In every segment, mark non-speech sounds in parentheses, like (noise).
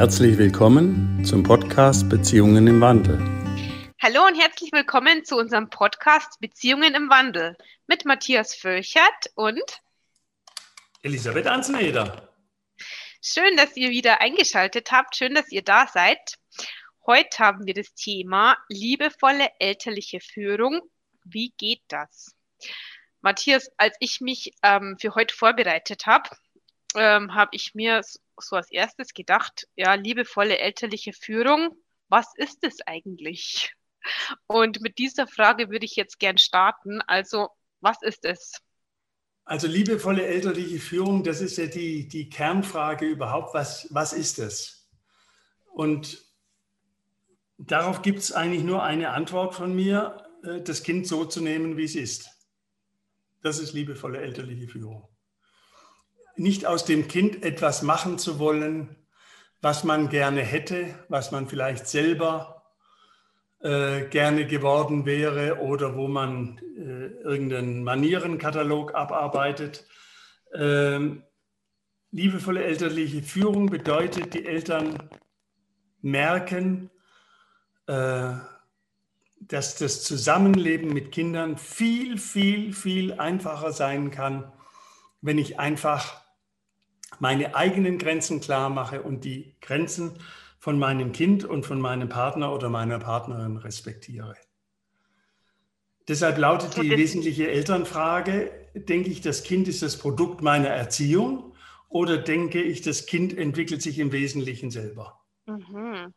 Herzlich willkommen zum Podcast Beziehungen im Wandel. Hallo und herzlich willkommen zu unserem Podcast Beziehungen im Wandel mit Matthias Völchert und Elisabeth Anzeneder. Schön, dass ihr wieder eingeschaltet habt. Schön, dass ihr da seid. Heute haben wir das Thema liebevolle elterliche Führung. Wie geht das? Matthias, als ich mich ähm, für heute vorbereitet habe, ähm, habe ich mir so als erstes gedacht, ja, liebevolle elterliche Führung, was ist es eigentlich? (laughs) Und mit dieser Frage würde ich jetzt gern starten. Also, was ist es? Also liebevolle elterliche Führung, das ist ja die, die Kernfrage überhaupt, was, was ist es? Und darauf gibt es eigentlich nur eine Antwort von mir, äh, das Kind so zu nehmen, wie es ist. Das ist liebevolle elterliche Führung nicht aus dem Kind etwas machen zu wollen, was man gerne hätte, was man vielleicht selber äh, gerne geworden wäre oder wo man äh, irgendeinen Manierenkatalog abarbeitet. Ähm, liebevolle elterliche Führung bedeutet, die Eltern merken, äh, dass das Zusammenleben mit Kindern viel, viel, viel einfacher sein kann, wenn ich einfach meine eigenen Grenzen klar mache und die Grenzen von meinem Kind und von meinem Partner oder meiner Partnerin respektiere. Deshalb lautet die wesentliche Elternfrage, denke ich, das Kind ist das Produkt meiner Erziehung oder denke ich, das Kind entwickelt sich im Wesentlichen selber? Mhm.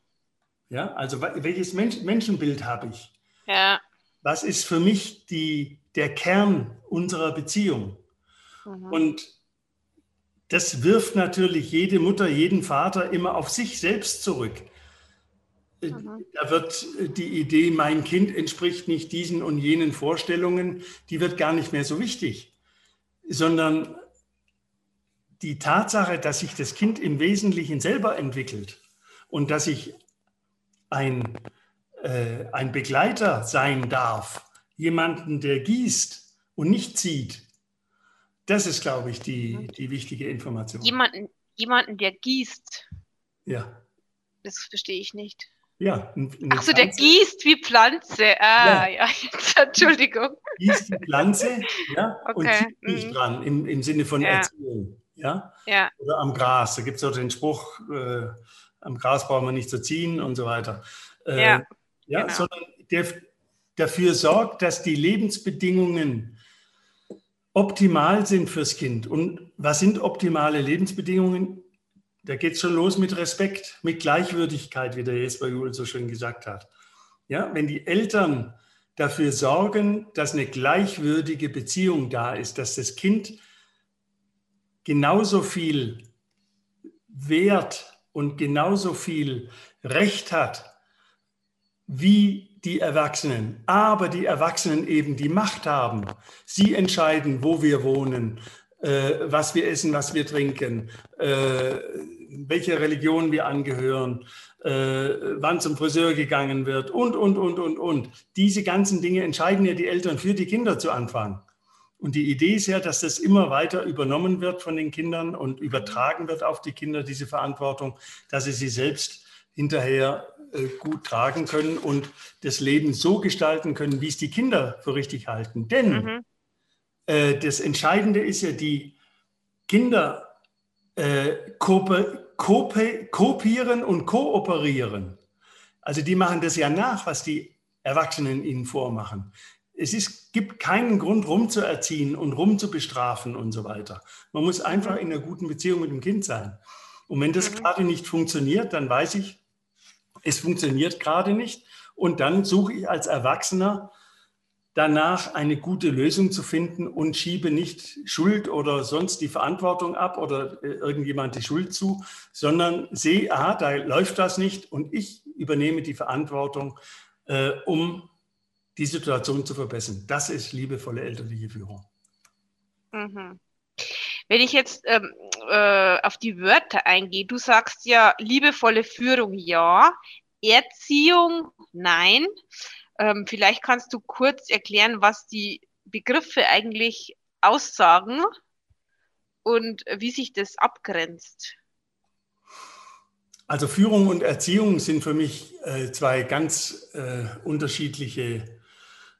Ja, also welches Mensch, Menschenbild habe ich? Ja. Was ist für mich die, der Kern unserer Beziehung? Mhm. Und das wirft natürlich jede Mutter, jeden Vater immer auf sich selbst zurück. Mhm. Da wird die Idee, mein Kind entspricht nicht diesen und jenen Vorstellungen, die wird gar nicht mehr so wichtig, sondern die Tatsache, dass sich das Kind im Wesentlichen selber entwickelt und dass ich ein, äh, ein Begleiter sein darf, jemanden, der gießt und nicht zieht, das ist, glaube ich, die, mhm. die wichtige Information. Jemanden, jemanden, der gießt. Ja. Das verstehe ich nicht. Ja. Achso, der gießt wie Pflanze. Ah, ja, ja (laughs) jetzt, Entschuldigung. Gießt die Pflanze, ja, okay. und zieht nicht mhm. dran, im, im Sinne von ja. Erziehung. Ja? ja. Oder am Gras. Da gibt es auch den Spruch, äh, am Gras braucht man nicht zu ziehen und so weiter. Äh, ja, ja genau. sondern der dafür sorgt, dass die Lebensbedingungen optimal sind fürs Kind. Und was sind optimale Lebensbedingungen? Da geht es schon los mit Respekt, mit Gleichwürdigkeit, wie der Jesper Juhl so schön gesagt hat. Ja, wenn die Eltern dafür sorgen, dass eine gleichwürdige Beziehung da ist, dass das Kind genauso viel Wert und genauso viel Recht hat wie die Erwachsenen, aber die Erwachsenen eben die Macht haben. Sie entscheiden, wo wir wohnen, äh, was wir essen, was wir trinken, äh, welche Religion wir angehören, äh, wann zum Friseur gegangen wird und, und, und, und, und. Diese ganzen Dinge entscheiden ja die Eltern für die Kinder zu Anfang. Und die Idee ist ja, dass das immer weiter übernommen wird von den Kindern und übertragen wird auf die Kinder, diese Verantwortung, dass sie sie selbst hinterher gut tragen können und das Leben so gestalten können, wie es die Kinder für richtig halten. Denn mhm. äh, das Entscheidende ist ja, die Kinder äh, kopieren und kooperieren. Also die machen das ja nach, was die Erwachsenen ihnen vormachen. Es ist, gibt keinen Grund, rumzuerziehen und rumzubestrafen und so weiter. Man muss einfach in einer guten Beziehung mit dem Kind sein. Und wenn das mhm. gerade nicht funktioniert, dann weiß ich, es funktioniert gerade nicht. Und dann suche ich als Erwachsener danach eine gute Lösung zu finden und schiebe nicht Schuld oder sonst die Verantwortung ab oder äh, irgendjemand die Schuld zu, sondern sehe, aha, da läuft das nicht und ich übernehme die Verantwortung, äh, um die Situation zu verbessern. Das ist liebevolle elterliche Führung. Mhm. Wenn ich jetzt ähm, äh, auf die Wörter eingehe, du sagst ja liebevolle Führung ja, Erziehung nein. Ähm, vielleicht kannst du kurz erklären, was die Begriffe eigentlich aussagen und wie sich das abgrenzt. Also Führung und Erziehung sind für mich äh, zwei ganz äh, unterschiedliche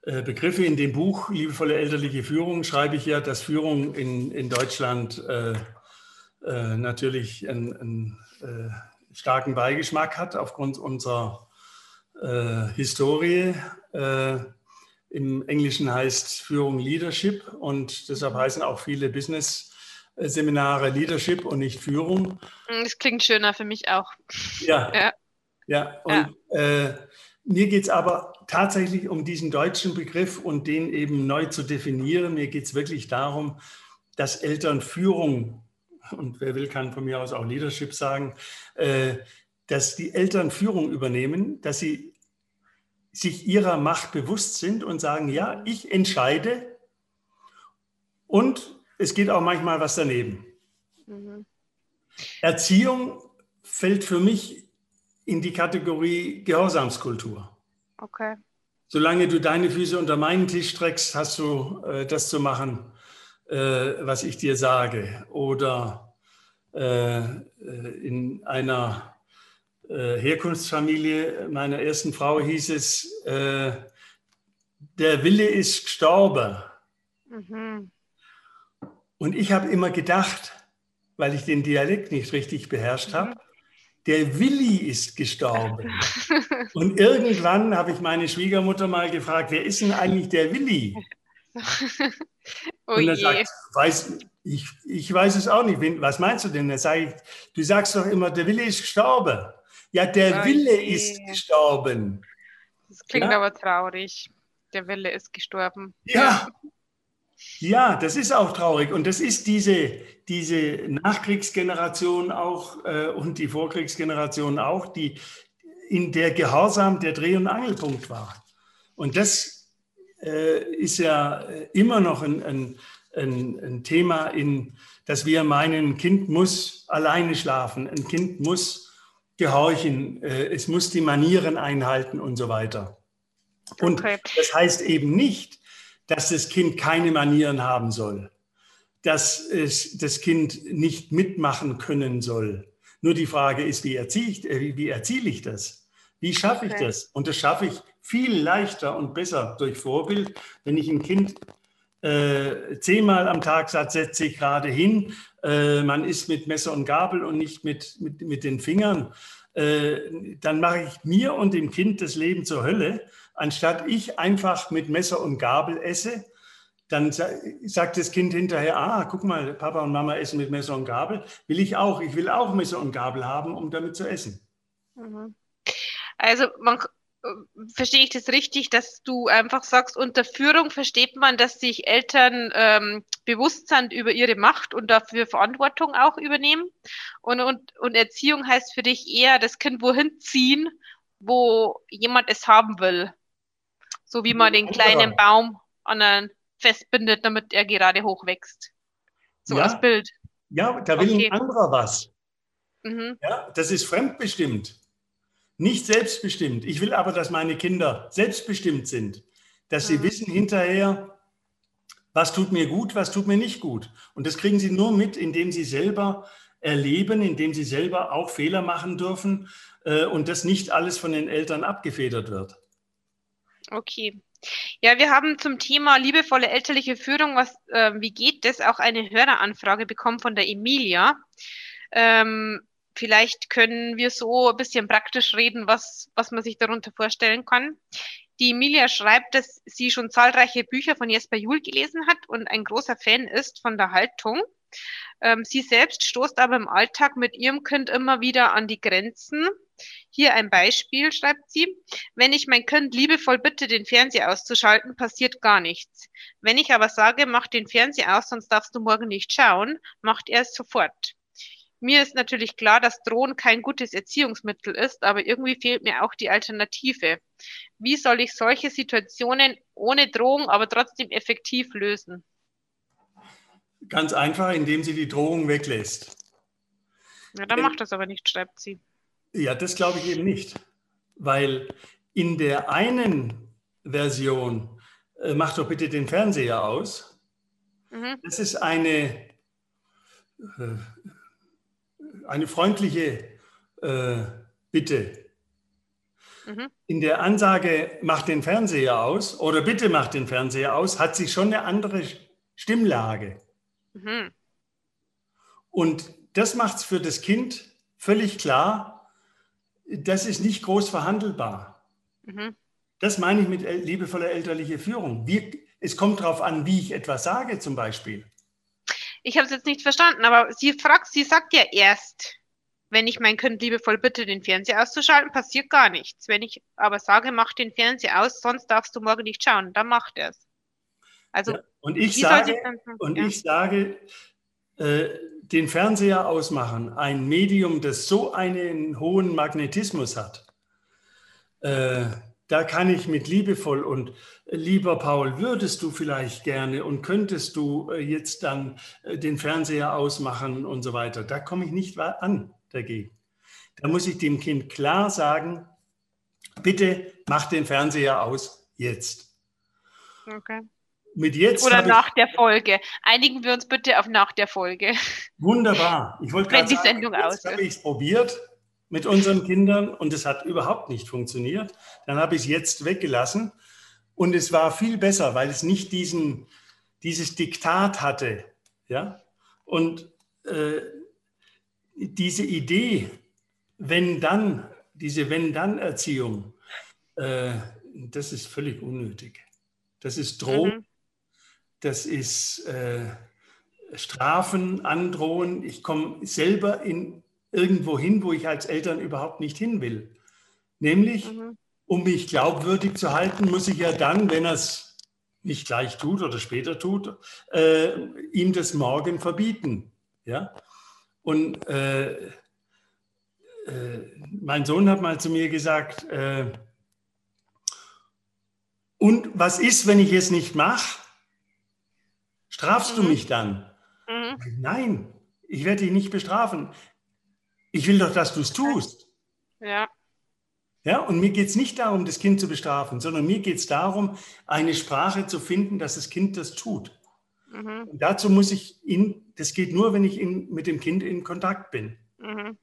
Begriffe. In dem Buch Liebevolle elterliche Führung schreibe ich ja, dass Führung in, in Deutschland äh, äh, natürlich einen, einen äh, starken Beigeschmack hat aufgrund unserer Historie. Im Englischen heißt Führung Leadership und deshalb heißen auch viele Business- Seminare Leadership und nicht Führung. Das klingt schöner für mich auch. Ja. Ja, ja. und ja. Mir geht es aber tatsächlich um diesen deutschen Begriff und den eben neu zu definieren. Mir geht es wirklich darum, dass Eltern Führung, und wer will, kann von mir aus auch Leadership sagen, äh, dass die Eltern Führung übernehmen, dass sie sich ihrer Macht bewusst sind und sagen, ja, ich entscheide und es geht auch manchmal was daneben. Mhm. Erziehung fällt für mich in die Kategorie Gehorsamskultur. Okay. Solange du deine Füße unter meinen Tisch streckst, hast du äh, das zu machen, äh, was ich dir sage. Oder äh, äh in einer äh, Herkunftsfamilie meiner ersten Frau hieß es, äh, der Wille ist gestorben. Mhm. Und ich habe immer gedacht, weil ich den Dialekt nicht richtig beherrscht habe, der Willi ist gestorben. (laughs) Und irgendwann habe ich meine Schwiegermutter mal gefragt, wer ist denn eigentlich der Willi? (laughs) Oh und er sagt, weiß, ich, ich weiß es auch nicht. Was meinst du denn? Sage ich, du sagst doch immer, der Willi ist gestorben. Ja, der oh Wille je. ist gestorben. Das klingt ja? aber traurig. Der Wille ist gestorben. Ja, ja, das ist auch traurig. Und das ist diese, diese Nachkriegsgeneration auch äh, und die Vorkriegsgeneration auch, die in der Gehorsam der Dreh- und Angelpunkt war. Und das äh, ist ja immer noch ein, ein, ein, ein Thema, in, dass wir meinen, ein Kind muss alleine schlafen, ein Kind muss gehorchen, äh, es muss die Manieren einhalten und so weiter. Und okay. das heißt eben nicht, dass das Kind keine Manieren haben soll, dass es das Kind nicht mitmachen können soll. Nur die Frage ist, wie erziehe ich, äh, wie erziele ich das? Wie schaffe ich das? Und das schaffe ich viel leichter und besser durch Vorbild, wenn ich ein Kind äh, zehnmal am Tag sagt, setze ich gerade hin, äh, man isst mit Messer und Gabel und nicht mit, mit, mit den Fingern, äh, dann mache ich mir und dem Kind das Leben zur Hölle anstatt ich einfach mit Messer und Gabel esse, dann sagt das Kind hinterher, ah, guck mal, Papa und Mama essen mit Messer und Gabel, will ich auch. Ich will auch Messer und Gabel haben, um damit zu essen. Mhm. Also man, verstehe ich das richtig, dass du einfach sagst, unter Führung versteht man, dass sich Eltern ähm, bewusst sind über ihre Macht und dafür Verantwortung auch übernehmen. Und, und, und Erziehung heißt für dich eher das Kind wohin ziehen, wo jemand es haben will. So wie man den kleinen Baum an einen festbindet, damit er gerade hochwächst. So ja, als Bild. Ja, da will okay. ein anderer was. Mhm. Ja, das ist fremdbestimmt, nicht selbstbestimmt. Ich will aber, dass meine Kinder selbstbestimmt sind, dass sie mhm. wissen hinterher, was tut mir gut, was tut mir nicht gut. Und das kriegen sie nur mit, indem sie selber erleben, indem sie selber auch Fehler machen dürfen äh, und das nicht alles von den Eltern abgefedert wird. Okay. Ja, wir haben zum Thema liebevolle elterliche Führung, was, äh, wie geht das, auch eine Höreranfrage bekommen von der Emilia. Ähm, vielleicht können wir so ein bisschen praktisch reden, was, was man sich darunter vorstellen kann. Die Emilia schreibt, dass sie schon zahlreiche Bücher von Jesper Juhl gelesen hat und ein großer Fan ist von der Haltung. Ähm, sie selbst stoßt aber im Alltag mit ihrem Kind immer wieder an die Grenzen hier ein Beispiel, schreibt sie. Wenn ich mein Kind liebevoll bitte, den Fernseher auszuschalten, passiert gar nichts. Wenn ich aber sage, mach den Fernseher aus, sonst darfst du morgen nicht schauen, macht er es sofort. Mir ist natürlich klar, dass Drohen kein gutes Erziehungsmittel ist, aber irgendwie fehlt mir auch die Alternative. Wie soll ich solche Situationen ohne Drohung, aber trotzdem effektiv lösen? Ganz einfach, indem sie die Drohung weglässt. Ja, dann macht das aber nicht, schreibt sie. Ja, das glaube ich eben nicht, weil in der einen Version, äh, mach doch bitte den Fernseher aus, mhm. das ist eine, äh, eine freundliche äh, bitte. Mhm. In der Ansage, mach den Fernseher aus oder bitte mach den Fernseher aus, hat sich schon eine andere Stimmlage. Mhm. Und das macht es für das Kind völlig klar, das ist nicht groß verhandelbar. Mhm. Das meine ich mit liebevoller elterlicher Führung. Wie, es kommt darauf an, wie ich etwas sage, zum Beispiel. Ich habe es jetzt nicht verstanden, aber sie fragt, sie sagt ja erst, wenn ich mein Kind liebevoll bitte, den Fernseher auszuschalten, passiert gar nichts. Wenn ich aber sage, mach den Fernseher aus, sonst darfst du morgen nicht schauen, dann macht er es. Also, ja, und ich sage, und ja. ich sage äh, den Fernseher ausmachen, ein Medium, das so einen hohen Magnetismus hat, äh, da kann ich mit liebevoll und lieber Paul, würdest du vielleicht gerne und könntest du äh, jetzt dann äh, den Fernseher ausmachen und so weiter. Da komme ich nicht an dagegen. Da muss ich dem Kind klar sagen, bitte mach den Fernseher aus jetzt. Okay. Mit jetzt Oder nach der Folge. Einigen wir uns bitte auf nach der Folge. Wunderbar. Ich wollte gerade sagen, Sendung jetzt habe ich es probiert mit unseren Kindern und es hat überhaupt nicht funktioniert. Dann habe ich es jetzt weggelassen und es war viel besser, weil es nicht diesen, dieses Diktat hatte. Ja? Und äh, diese Idee, wenn dann, diese Wenn-Dann-Erziehung, äh, das ist völlig unnötig. Das ist Drohung, mhm. Das ist äh, Strafen, Androhen. Ich komme selber in irgendwo hin, wo ich als Eltern überhaupt nicht hin will. Nämlich, mhm. um mich glaubwürdig zu halten, muss ich ja dann, wenn er es nicht gleich tut oder später tut, äh, ihm das morgen verbieten. Ja? Und äh, äh, mein Sohn hat mal zu mir gesagt, äh, und was ist, wenn ich es nicht mache? Strafst mhm. du mich dann? Mhm. Nein, ich werde dich nicht bestrafen. Ich will doch, dass du es tust. Ja. Ja, und mir geht es nicht darum, das Kind zu bestrafen, sondern mir geht es darum, eine Sprache zu finden, dass das Kind das tut. Mhm. Und dazu muss ich in, das geht nur, wenn ich in, mit dem Kind in Kontakt bin. Mhm.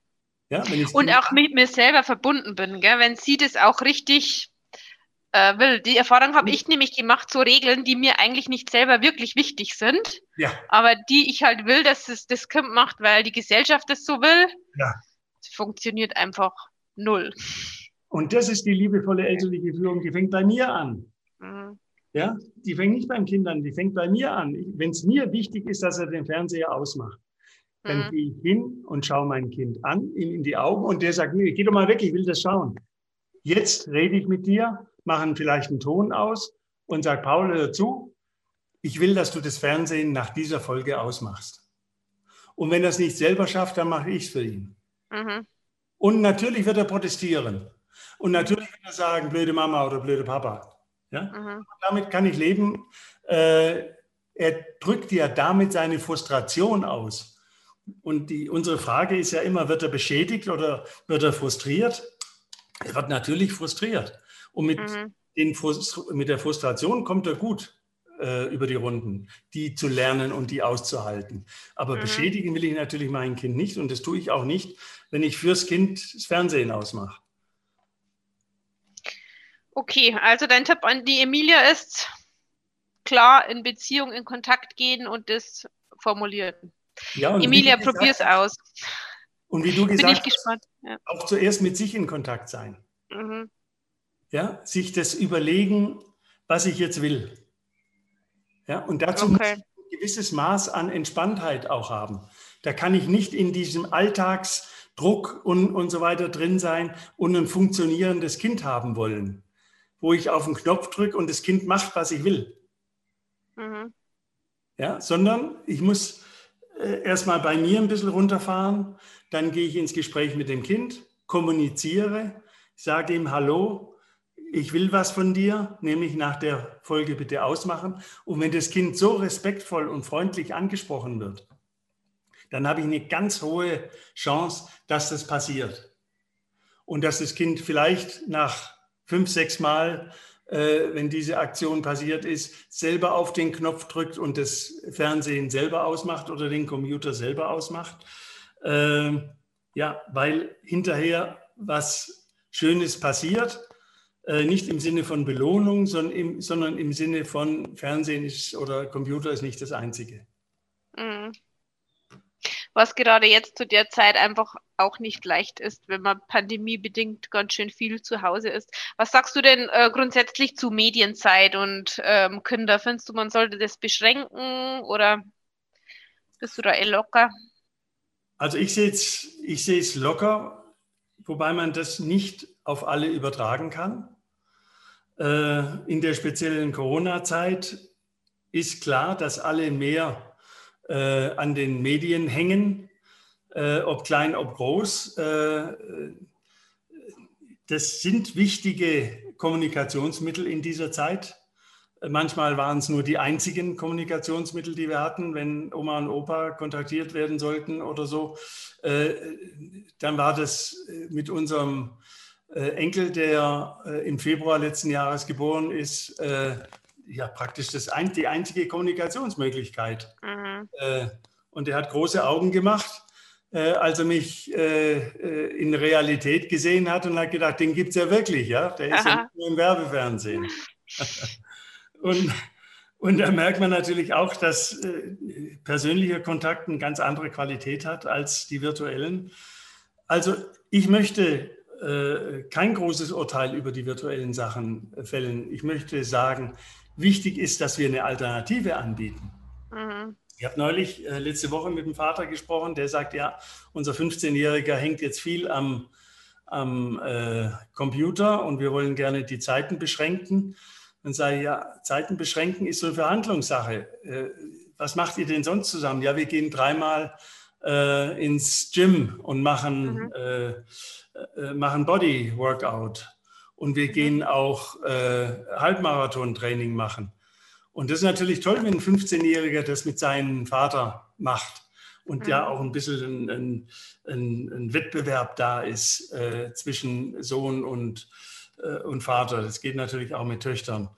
Ja, und auch mit mir selber verbunden bin, gell? wenn sie das auch richtig äh, will. Die Erfahrung habe ich nämlich gemacht, so Regeln, die mir eigentlich nicht selber wirklich wichtig sind, ja. aber die ich halt will, dass es das Kind macht, weil die Gesellschaft das so will. Ja. funktioniert einfach null. Und das ist die liebevolle elterliche Führung, die fängt bei mir an. Mhm. Ja, die fängt nicht beim Kind an, die fängt bei mir an. Wenn es mir wichtig ist, dass er den Fernseher ausmacht, dann mhm. gehe ich hin und schaue mein Kind an, ihm in die Augen und der sagt, nee, geh doch mal weg, ich will das schauen. Jetzt rede ich mit dir machen vielleicht einen Ton aus und sagen, Paul, hör zu, ich will, dass du das Fernsehen nach dieser Folge ausmachst. Und wenn er es nicht selber schafft, dann mache ich es für ihn. Mhm. Und natürlich wird er protestieren. Und natürlich wird er sagen, blöde Mama oder blöde Papa. Ja? Mhm. Damit kann ich leben. Äh, er drückt ja damit seine Frustration aus. Und die, unsere Frage ist ja immer, wird er beschädigt oder wird er frustriert? Er wird natürlich frustriert. Und mit, mhm. den, mit der Frustration kommt er gut äh, über die Runden, die zu lernen und die auszuhalten. Aber mhm. beschädigen will ich natürlich mein Kind nicht und das tue ich auch nicht, wenn ich fürs Kind das Fernsehen ausmache. Okay, also dein Tipp an die Emilia ist klar in Beziehung, in Kontakt gehen und das formulieren. Ja, Emilia, probier es aus. Und wie du gesagt hast, ja. auch zuerst mit sich in Kontakt sein. Mhm ja, sich das überlegen, was ich jetzt will. Ja, und dazu okay. muss ich ein gewisses Maß an Entspanntheit auch haben. Da kann ich nicht in diesem Alltagsdruck und, und so weiter drin sein und ein funktionierendes Kind haben wollen, wo ich auf den Knopf drücke und das Kind macht, was ich will. Mhm. Ja, sondern ich muss äh, erstmal bei mir ein bisschen runterfahren, dann gehe ich ins Gespräch mit dem Kind, kommuniziere, sage ihm Hallo, ich will was von dir, nämlich nach der Folge bitte ausmachen. Und wenn das Kind so respektvoll und freundlich angesprochen wird, dann habe ich eine ganz hohe Chance, dass das passiert. Und dass das Kind vielleicht nach fünf, sechs Mal, äh, wenn diese Aktion passiert ist, selber auf den Knopf drückt und das Fernsehen selber ausmacht oder den Computer selber ausmacht. Äh, Ja, weil hinterher was Schönes passiert, nicht im Sinne von Belohnung, sondern im, sondern im Sinne von Fernsehen ist, oder Computer ist nicht das Einzige. Mhm was gerade jetzt zu der Zeit einfach auch nicht leicht ist, wenn man pandemiebedingt ganz schön viel zu Hause ist. Was sagst du denn äh, grundsätzlich zu Medienzeit und ähm, Kinder? Findest du, man sollte das beschränken oder bist du da eh locker? Also ich sehe es ich sehe es locker, wobei man das nicht auf alle übertragen kann. Äh, in der speziellen Corona-Zeit ist klar, dass alle mehr äh, an den Medien hängen, äh, ob klein, ob groß. Das sind wichtige Kommunikationsmittel in dieser Zeit. Manchmal waren es nur die einzigen Kommunikationsmittel, die wir hatten, wenn Oma und Opa kontaktiert werden sollten oder so. Dann war das mit unserem äh, Enkel, der äh, im Februar letzten Jahres geboren ist, ja praktisch das ein, die einzige Kommunikationsmöglichkeit. Mhm. Äh, und er hat große Augen gemacht, äh, als er mich äh, äh in Realität gesehen hat und hat gedacht, den gibt es ja wirklich, ja. Der ist ja nur im Werbefernsehen. (laughs) und, und da merkt man natürlich auch, dass äh, persönlicher Kontakt eine ganz andere Qualität hat als die virtuellen. Also ich möchte äh, kein großes Urteil über die virtuellen Sachen fällen. Ich möchte sagen, Wichtig ist, dass wir eine Alternative anbieten. Mhm. Ich habe neulich äh, letzte Woche mit dem Vater gesprochen, der sagt, ja, unser 15-Jähriger hängt jetzt viel am, am äh, Computer und wir wollen gerne die Zeiten beschränken. Dann sage ich, ja, Zeiten beschränken ist so eine Verhandlungssache. Äh, was macht ihr denn sonst zusammen? Ja, wir gehen dreimal äh, ins Gym und machen, mhm. Äh, äh, machen Body Workout und wir gehen auch äh, Halbmarathon-Training machen. Und das ist natürlich toll, wenn ein 15-Jähriger das mit seinem Vater macht und mhm. ja auch ein bisschen ein, ein, ein Wettbewerb da ist äh, zwischen Sohn und, äh, und Vater. Das geht natürlich auch mit Töchtern.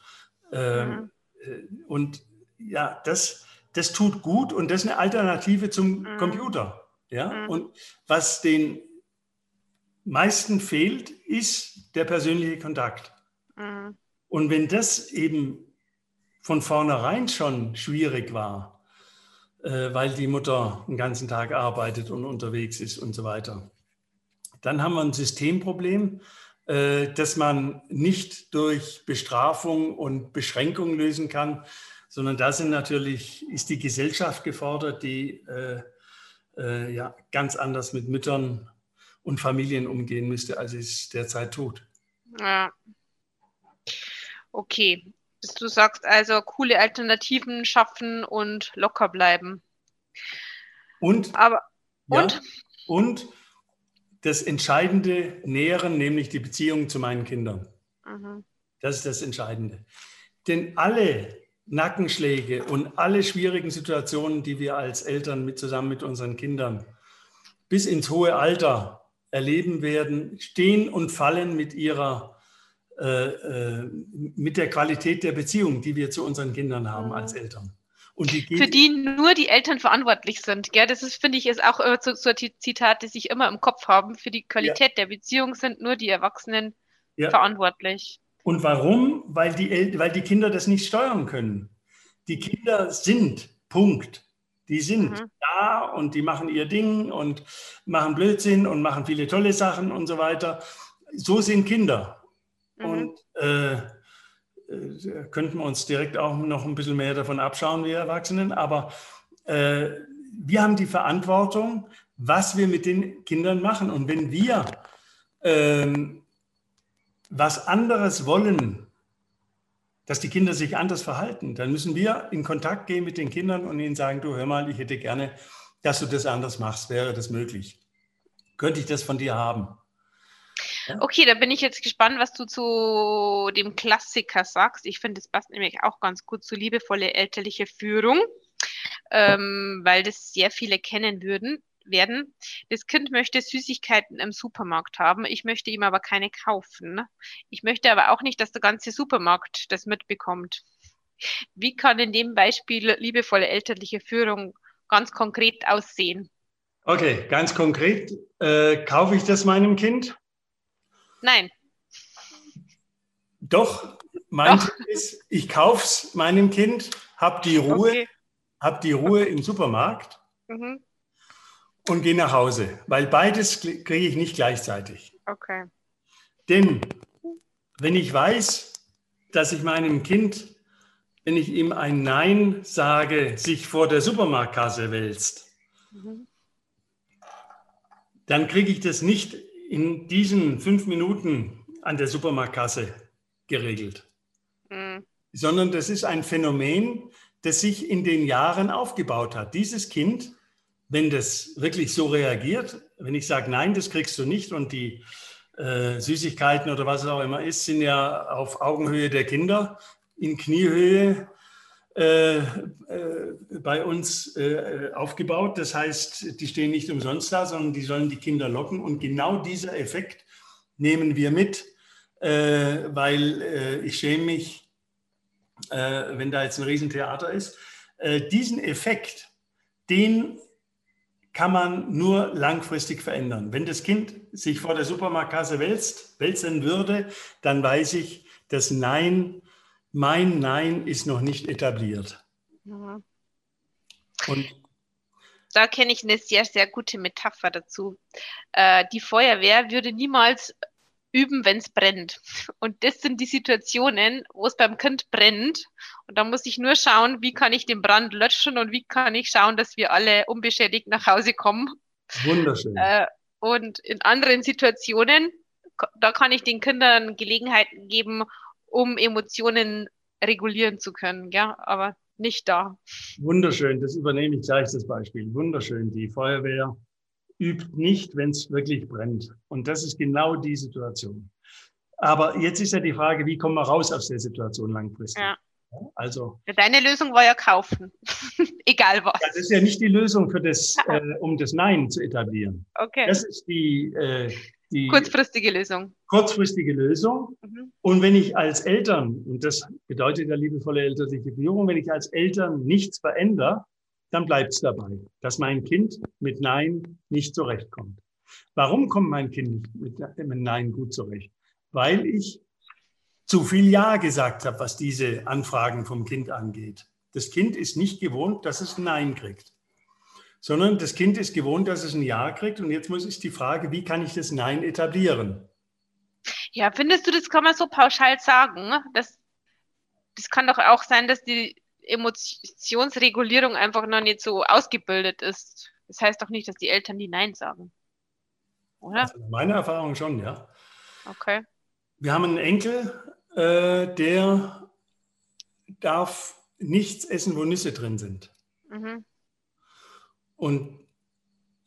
Ähm, mhm. Äh, und ja, das, das tut gut und das ist eine Alternative zum mhm. Computer. Ja? Mhm. Und was den meisten fehlt, ist der persönliche Kontakt. Mhm. Und wenn das eben von vornherein schon schwierig war, äh, weil die Mutter den ganzen Tag arbeitet und unterwegs ist und so weiter, dann haben wir ein Systemproblem, äh, das man nicht durch Bestrafung und Beschränkung lösen kann, sondern da sind natürlich, ist die Gesellschaft gefordert, die äh, äh ja, ganz anders mit Müttern und Familien umgehen müsste, als es derzeit tut. Ja. Okay. Du sagst also, coole Alternativen schaffen und locker bleiben. Und, Aber, und? Ja, und das Entscheidende nähren, nämlich die Beziehung zu meinen Kindern. Mhm. Das ist das Entscheidende. Denn alle Nackenschläge und alle schwierigen Situationen, die wir als Eltern mit, zusammen mit unseren Kindern bis ins hohe Alter erleben werden, stehen und fallen mit ihrer äh, äh, mit der Qualität der Beziehung, die wir zu unseren Kindern haben mhm. als Eltern. Die Für die nur die Eltern verantwortlich sind. Gell? Das ist, finde ich, ist auch äh, so, so ein Zitat, das ich immer im Kopf habe. Für die Qualität ja. der Beziehung sind nur die Erwachsenen ja. verantwortlich. Und warum? Weil die, El weil die Kinder das nicht steuern können. Die Kinder sind, Punkt. Die sind mhm. da und die machen ihr Ding und machen Blödsinn und machen viele tolle Sachen und so weiter. So sind Kinder. Mhm. Und äh, äh, könnten wir uns direkt auch noch ein bisschen mehr davon abschauen, wir Erwachsenen. Aber äh, wir haben die Verantwortung, was wir mit den Kindern machen. Und wenn wir ähm, was anderes wollen, dass die Kinder sich anders verhalten, dann müssen wir in Kontakt gehen mit den Kindern und ihnen sagen, du hör mal, ich hätte gerne, dass du das anders machst. Wäre das möglich? Könnte ich das von dir haben? Okay, da bin ich jetzt gespannt, was du zu dem Klassiker sagst. Ich finde, das passt nämlich auch ganz gut zu liebevolle elterliche Führung, ähm, weil das sehr viele kennen würden werden. Das Kind möchte Süßigkeiten im Supermarkt haben. Ich möchte ihm aber keine kaufen. Ich möchte aber auch nicht, dass der ganze Supermarkt das mitbekommt. Wie kann in dem Beispiel liebevolle elterliche Führung ganz konkret aussehen? Okay, ganz konkret, äh, kaufe ich das meinem Kind? Nein. Doch, mein Doch. Tipp ist, ich kaufe es meinem Kind, habe die Ruhe, okay. hab die Ruhe im Supermarkt mhm. Und gehe nach Hause, weil beides kriege ich nicht gleichzeitig. Okay. Denn wenn ich weiß, dass ich meinem Kind, wenn ich ihm ein Nein sage, sich vor der Supermarktkasse wälzt, mhm. dann kriege ich das nicht in diesen fünf Minuten an der Supermarktkasse geregelt, mhm. sondern das ist ein Phänomen, das sich in den Jahren aufgebaut hat. Dieses Kind, wenn das wirklich so reagiert, wenn ich sage, nein, das kriegst du nicht und die äh, Süßigkeiten oder was es auch immer ist, sind ja auf Augenhöhe der Kinder, in Kniehöhe äh, äh, bei uns äh, aufgebaut. Das heißt, die stehen nicht umsonst da, sondern die sollen die Kinder locken. Und genau dieser Effekt nehmen wir mit, äh, weil äh, ich schäme mich, wenn da jetzt ein Riesentheater ist. diesen Effekt, den kann man nur langfristig verändern. Wenn das Kind sich vor der Supermarktkasse wälzt, wälzen würde, dann weiß ich, das Nein, mein Nein ist noch nicht etabliert. Mhm. Und da kenne ich eine sehr, sehr gute Metapher dazu. Äh, die Feuerwehr würde niemals üben, wenn es brennt. Und das sind die Situationen, wo es beim Kind brennt. Und da muss ich nur schauen, wie kann ich den Brand löschen und wie kann ich schauen, dass wir alle unbeschädigt nach Hause kommen. Wunderschön. Äh, und in anderen Situationen, da kann ich den Kindern Gelegenheiten geben, um Emotionen regulieren zu können. Ja, aber nicht da. Wunderschön, das übernehme ich gleich das Beispiel. Wunderschön. Die Feuerwehr übt nicht, wenn es wirklich brennt. Und das ist genau die Situation. Aber jetzt ist ja die Frage, wie kommen wir raus aus der Situation langfristig? Ja. Also, Deine Lösung war ja kaufen, (laughs) egal was. Ja, das ist ja nicht die Lösung für das, äh, um das Nein zu etablieren. Okay. Das ist die, äh, die kurzfristige Lösung. Kurzfristige Lösung. Mhm. Und wenn ich als Eltern, und das bedeutet ja liebevolle elterliche Führung, wenn ich als Eltern nichts verändere, dann bleibt es dabei, dass mein Kind mit Nein nicht zurechtkommt. Warum kommt mein Kind nicht mit, mit Nein gut zurecht? Weil ich zu viel Ja gesagt habe, was diese Anfragen vom Kind angeht. Das Kind ist nicht gewohnt, dass es Nein kriegt, sondern das Kind ist gewohnt, dass es ein Ja kriegt. Und jetzt muss ist die Frage, wie kann ich das Nein etablieren? Ja, findest du, das kann man so pauschal sagen? Das, das kann doch auch sein, dass die Emotionsregulierung einfach noch nicht so ausgebildet ist. Das heißt doch nicht, dass die Eltern die Nein sagen. Oder? Also meine Erfahrung schon, ja. Okay. Wir haben einen Enkel, äh, der darf nichts essen, wo Nüsse drin sind. Mhm. Und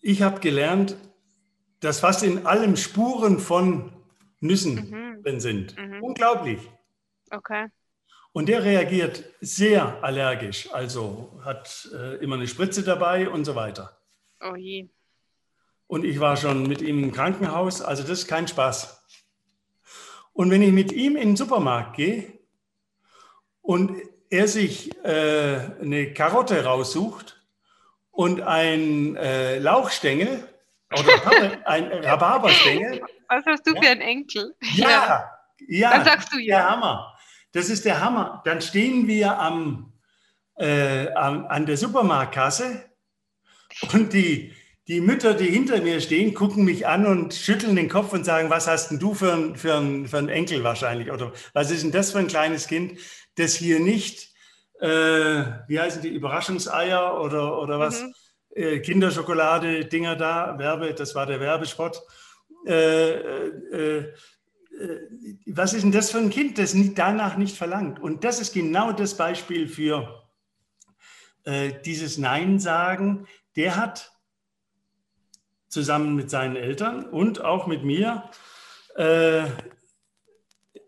ich habe gelernt, dass fast in allem Spuren von Nüssen mhm. drin sind. Mhm. Unglaublich. Okay. Und der reagiert sehr allergisch, also hat äh, immer eine Spritze dabei und so weiter. Oh je. Und ich war schon mit ihm im Krankenhaus, also das ist kein Spaß. Und wenn ich mit ihm in den Supermarkt gehe und er sich äh, eine Karotte raussucht und ein äh, Lauchstängel oder ein (laughs) Rhabarberstängel. Was hast du ja? für einen Enkel? Ja, ja, ja. Dann sagst du ja. Der Hammer. Das ist der Hammer. Dann stehen wir am, äh, am, an der Supermarktkasse und die, die Mütter, die hinter mir stehen, gucken mich an und schütteln den Kopf und sagen, was hast denn du für ein, für ein, für ein Enkel wahrscheinlich? Oder was ist denn das für ein kleines Kind, das hier nicht, äh, wie heißen die, Überraschungseier oder, oder was? Mhm. Äh, Kinderschokolade, Dinger da, Werbe, das war der Werbespot. Äh, äh äh, was ist denn das für ein Kind, das danach nicht verlangt? Und das ist genau das Beispiel für äh, dieses Nein sagen. Der hat zusammen mit seinen Eltern und auch mit mir äh,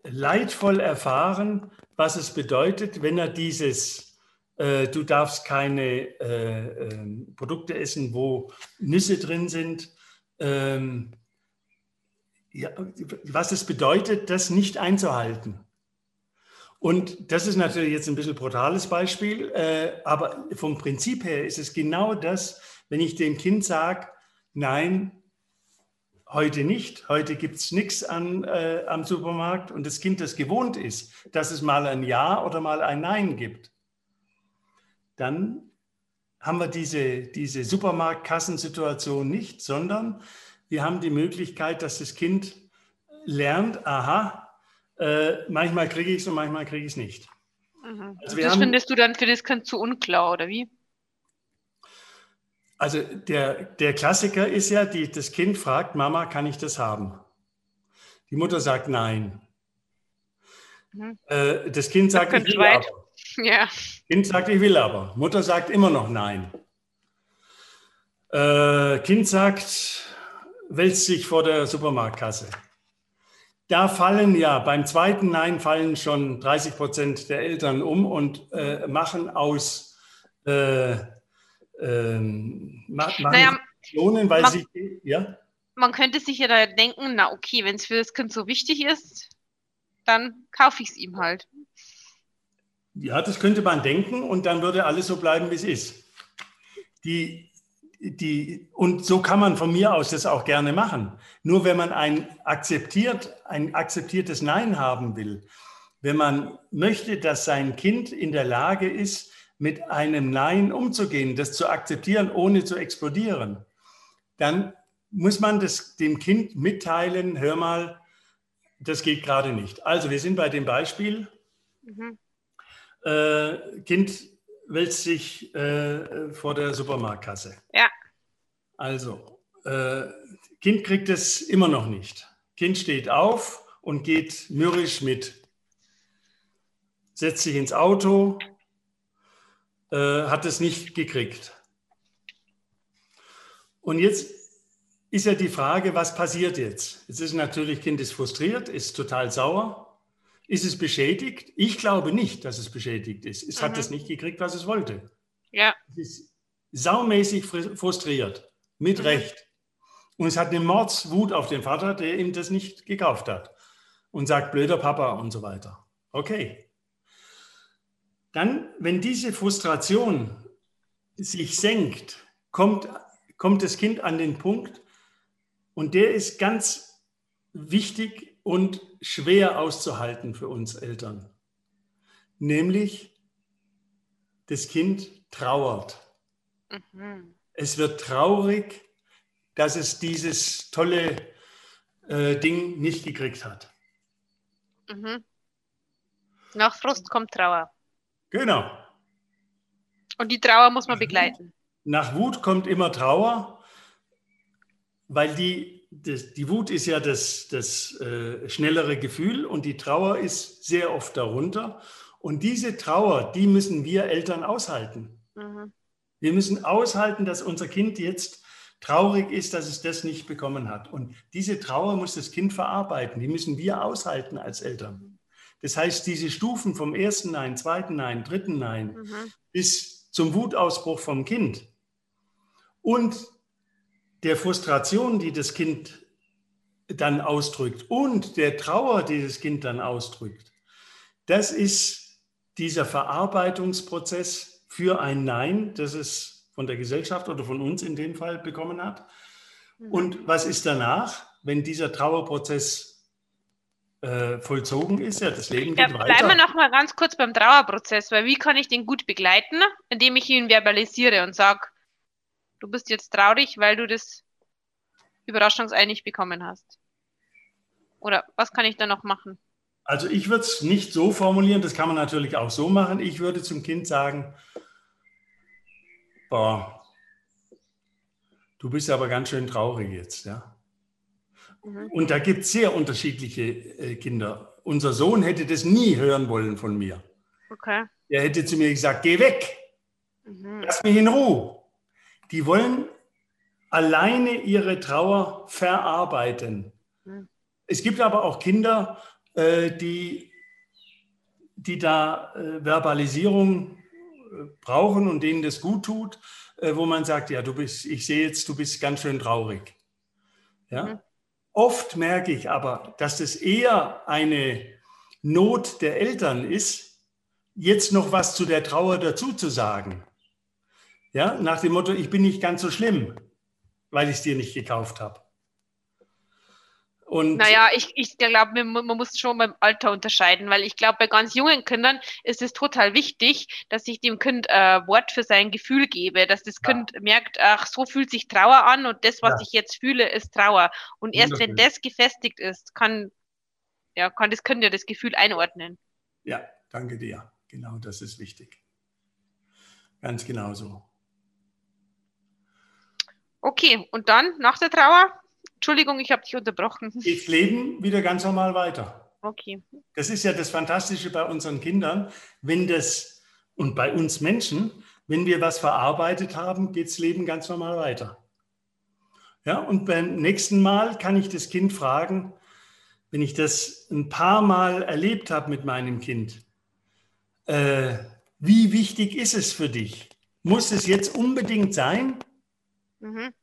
leidvoll erfahren, was es bedeutet, wenn er dieses, äh, du darfst keine äh, ähm, Produkte essen, wo Nüsse drin sind, ähm, ja, was es bedeutet, das nicht einzuhalten. Und das ist natürlich jetzt ein bisschen brutales Beispiel, äh, aber vom Prinzip her ist es genau das, wenn ich dem Kind sage, nein, heute nicht. Heute gibt es nichts äh, am Supermarkt und das Kind, das gewohnt ist, dass es mal ein Ja oder mal ein Nein gibt, dann haben wir diese, diese Supermarktkassensituation nicht, sondern wir haben die Möglichkeit, dass das Kind lernt, aha, äh, manchmal kriege ich es und manchmal kriege ich es nicht. Mhm. Also das haben, findest du dann für das Kind zu unklar, oder wie? Also der, der Klassiker ist ja, die, das Kind fragt, Mama, kann ich das haben? Die Mutter sagt nein. Mhm. Äh, das Kind sagt, ich will aber. (laughs) Ja. Kind sagt, ich will aber. Mutter sagt immer noch nein. Äh, kind sagt, wälzt sich vor der Supermarktkasse. Da fallen ja, beim zweiten Nein fallen schon 30 Prozent der Eltern um und äh, machen aus äh, ähm, machen naja, Aktionen, weil man, sie, ja? Man könnte sich ja da denken, na okay, wenn es für das Kind so wichtig ist, dann kaufe ich es ihm halt. Ja, das könnte man denken und dann würde alles so bleiben, wie es ist. Die, die, und so kann man von mir aus das auch gerne machen. Nur wenn man ein, akzeptiert, ein akzeptiertes Nein haben will, wenn man möchte, dass sein Kind in der Lage ist, mit einem Nein umzugehen, das zu akzeptieren, ohne zu explodieren, dann muss man das dem Kind mitteilen, hör mal, das geht gerade nicht. Also wir sind bei dem Beispiel, mhm. äh, Kind wälzt sich äh, vor der Supermarktkasse. Ja. Also, äh, Kind kriegt es immer noch nicht. Kind steht auf und geht mürrisch mit. Setzt sich ins Auto, äh, hat es nicht gekriegt. Und jetzt ist ja die Frage, was passiert jetzt? Jetzt ist natürlich, Kind ist frustriert, ist total sauer. Ist es beschädigt? Ich glaube nicht, dass es beschädigt ist. Es mhm. hat es nicht gekriegt, was es wollte. Ja. Es ist saumäßig frustriert, mit mhm. Recht. Und es hat eine Mordswut auf den Vater, der ihm das nicht gekauft hat. Und sagt, blöder Papa und so weiter. Okay. Dann, wenn diese Frustration sich senkt, kommt, kommt das Kind an den Punkt, und der ist ganz wichtig und schwer auszuhalten für uns Eltern. Nämlich, das Kind trauert. Mhm. Es wird traurig, dass es dieses tolle äh, Ding nicht gekriegt hat. Mhm. Nach Frust kommt Trauer. Genau. Und die Trauer muss man begleiten. Nach Wut kommt immer Trauer, weil die, das, die Wut ist ja das, das äh, schnellere Gefühl und die Trauer ist sehr oft darunter. Und diese Trauer, die müssen wir Eltern aushalten. Mhm. Wir müssen aushalten, dass unser Kind jetzt traurig ist, dass es das nicht bekommen hat. Und diese Trauer muss das Kind verarbeiten. Die müssen wir aushalten als Eltern. Das heißt, diese Stufen vom ersten Nein, zweiten Nein, dritten Nein mhm. bis zum Wutausbruch vom Kind und der Frustration, die das Kind dann ausdrückt und der Trauer, die das Kind dann ausdrückt, das ist dieser Verarbeitungsprozess für ein Nein, das es von der Gesellschaft oder von uns in dem Fall bekommen hat. Mhm. Und was ist danach, wenn dieser Trauerprozess äh, vollzogen ist. Ja, das Leben geht ja, weiter. Bleiben wir noch mal ganz kurz beim Trauerprozess, weil wie kann ich den gut begleiten, indem ich ihn verbalisiere und sage, du bist jetzt traurig, weil du das Überraschungsei nicht bekommen hast. Oder was kann ich da noch machen? Also ich würde es nicht so formulieren, das kann man natürlich auch so machen. Ich würde zum Kind sagen, boah, du bist aber ganz schön traurig jetzt, ja. Mhm. Und da gibt es sehr unterschiedliche äh, Kinder. Unser Sohn hätte das nie hören wollen von mir. Okay. Er hätte zu mir gesagt, geh weg, mhm. lass mich in Ruhe. Die wollen alleine ihre Trauer verarbeiten. Mhm. Es gibt aber auch Kinder, äh, die, die da äh, Verbalisierung äh, brauchen und denen das gut tut, äh, wo man sagt, ja, du bist, ich sehe jetzt, du bist ganz schön traurig. Ja? Mhm. Oft merke ich aber, dass es eher eine Not der Eltern ist, jetzt noch was zu der Trauer dazu zu sagen. Ja, nach dem Motto, ich bin nicht ganz so schlimm. weil ich es dir nicht gekauft habe. Und naja, ich, ich glaube, man, muss schon beim Alter unterscheiden, weil ich glaube, bei ganz jungen Kindern ist es total wichtig, dass ich dem Kind äh, Wort für sein Gefühl gebe, dass das ja. Kind merkt, ach, so fühlt sich Trauer an und das, was ja. ich jetzt fühle, ist Trauer. Und erst wenn das gefestigt ist, kann, ja, kann das Kind ja das Gefühl einordnen. Ja, danke dir. Genau, das ist wichtig. Ganz genau so. Okay, und dann nach der Trauer? Entschuldigung, ich habe dich unterbrochen. (laughs) Geht's Leben wieder ganz normal weiter. Okay. Das ist ja das Fantastische bei unseren Kindern, wenn das und bei uns Menschen, wenn wir was verarbeitet haben, geht's Leben ganz normal weiter. Ja, und beim nächsten Mal kann ich das Kind fragen, wenn ich das ein paar Mal erlebt habe mit meinem Kind, äh, wie wichtig ist es für dich? Muss es jetzt unbedingt sein? Mhm.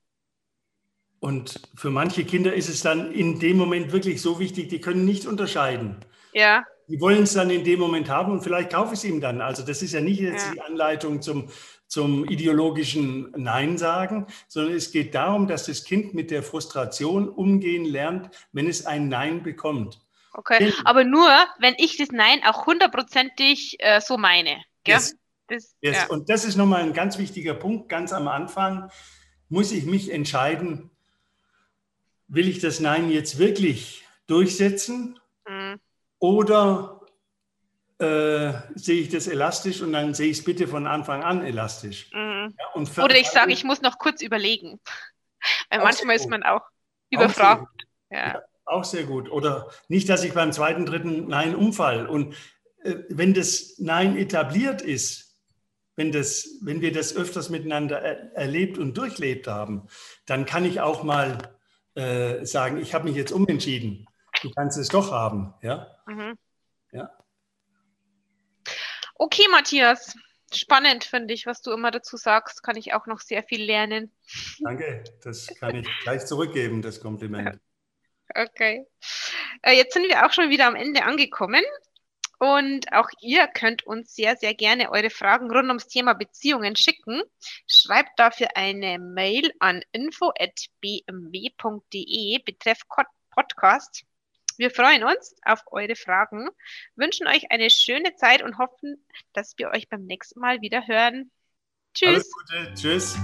Und für manche Kinder ist es dann in dem Moment wirklich so wichtig, die können nicht unterscheiden. Ja. Die wollen es dann in dem Moment haben und vielleicht kaufe ich es ihm dann. Also das ist ja nicht jetzt ja. die Anleitung zum, zum ideologischen Nein sagen, sondern es geht darum, dass das Kind mit der Frustration umgehen lernt, wenn es ein Nein bekommt. Okay, aber nur, wenn ich das Nein auch hundertprozentig äh, so meine. Yes. Das, yes. Ja. Und das ist nochmal ein ganz wichtiger Punkt. Ganz am Anfang muss ich mich entscheiden, will ich das Nein jetzt wirklich durchsetzen mhm. oder äh, sehe ich das elastisch und dann sehe ich es bitte von Anfang an elastisch. Mhm. Ja, oder ich sage, ich muss noch kurz überlegen. (laughs) Weil manchmal ist man auch überfragt. Auch ja. ja. auch sehr gut. Oder nicht, dass ich beim zweiten, dritten Nein umfall. Und äh, wenn das Nein etabliert ist, wenn, das, wenn wir das öfters miteinander er, erlebt und durchlebt haben, dann kann ich auch mal äh, sagen, ich habe mich jetzt umentschieden. Du kannst es doch haben. Ja. Mhm. ja. Okay, Matthias. Spannend finde ich, was du immer dazu sagst. Kann ich auch noch sehr viel lernen. Danke, das kann ich gleich zurückgeben, das Kompliment. (laughs) Okay. Äh, jetzt sind wir auch schon wieder am Ende angekommen. Und auch ihr könnt uns sehr, sehr gerne eure Fragen rund ums Thema Beziehungen schicken. Schreibt dafür eine Mail an info.bmw.de betreff Podcast. Wir freuen uns auf eure Fragen, wünschen euch eine schöne Zeit und hoffen, dass wir euch beim nächsten Mal wieder hören. Tschüss. Alles Gute. Tschüss.